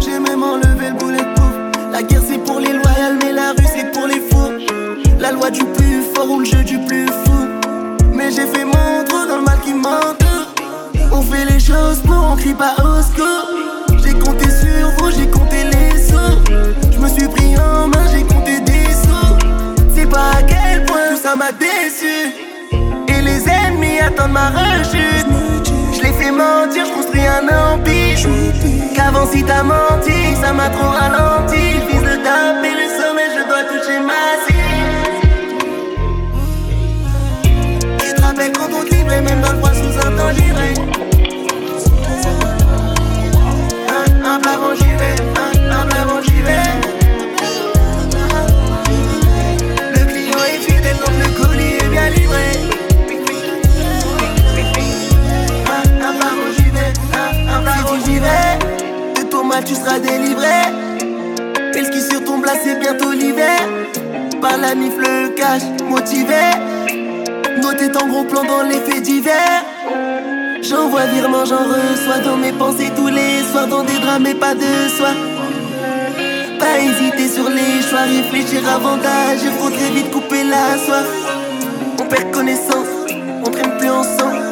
J'ai même enlevé le boulet de. La guerre c'est pour les loyaux, mais la rue c'est pour les fous. La loi du plus fort ou le jeu du plus fou. Mais j'ai fait mon trou dans le mal qui m'entoure. On fait les choses pour, on crie pas au secours. J'ai compté sur vous, j'ai compté les sous. Je me suis pris en main, j'ai compté des sous. C'est pas à quel point tout ça m'a déçu. Et les ennemis attendent ma rechute. Fais mentir, je construis un empire. Qu'avant si t'as menti, ça m'a trop ralenti. Fils de taper le sommet, je dois toucher ma cible. Tu te rappelles quand on te livrait, même dans le froid sous un temps. Tu seras délivré. Et le ski sur ton blas, c'est bientôt l'hiver. Par la mif, le cash, motivé. Noté en gros plan dans les faits divers. J'envoie virement, j'en reçois dans mes pensées tous les soirs, dans des drames et pas de soir. Pas hésiter sur les choix, réfléchir avant d'agir, faut très vite couper la soif. On perd connaissance, on traîne plus ensemble,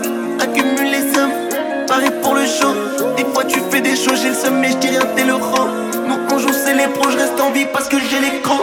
choses, j'ai le mais je dis rien, t'es le rang. Nous on joue, c'est les je reste en vie parce que j'ai l'écran.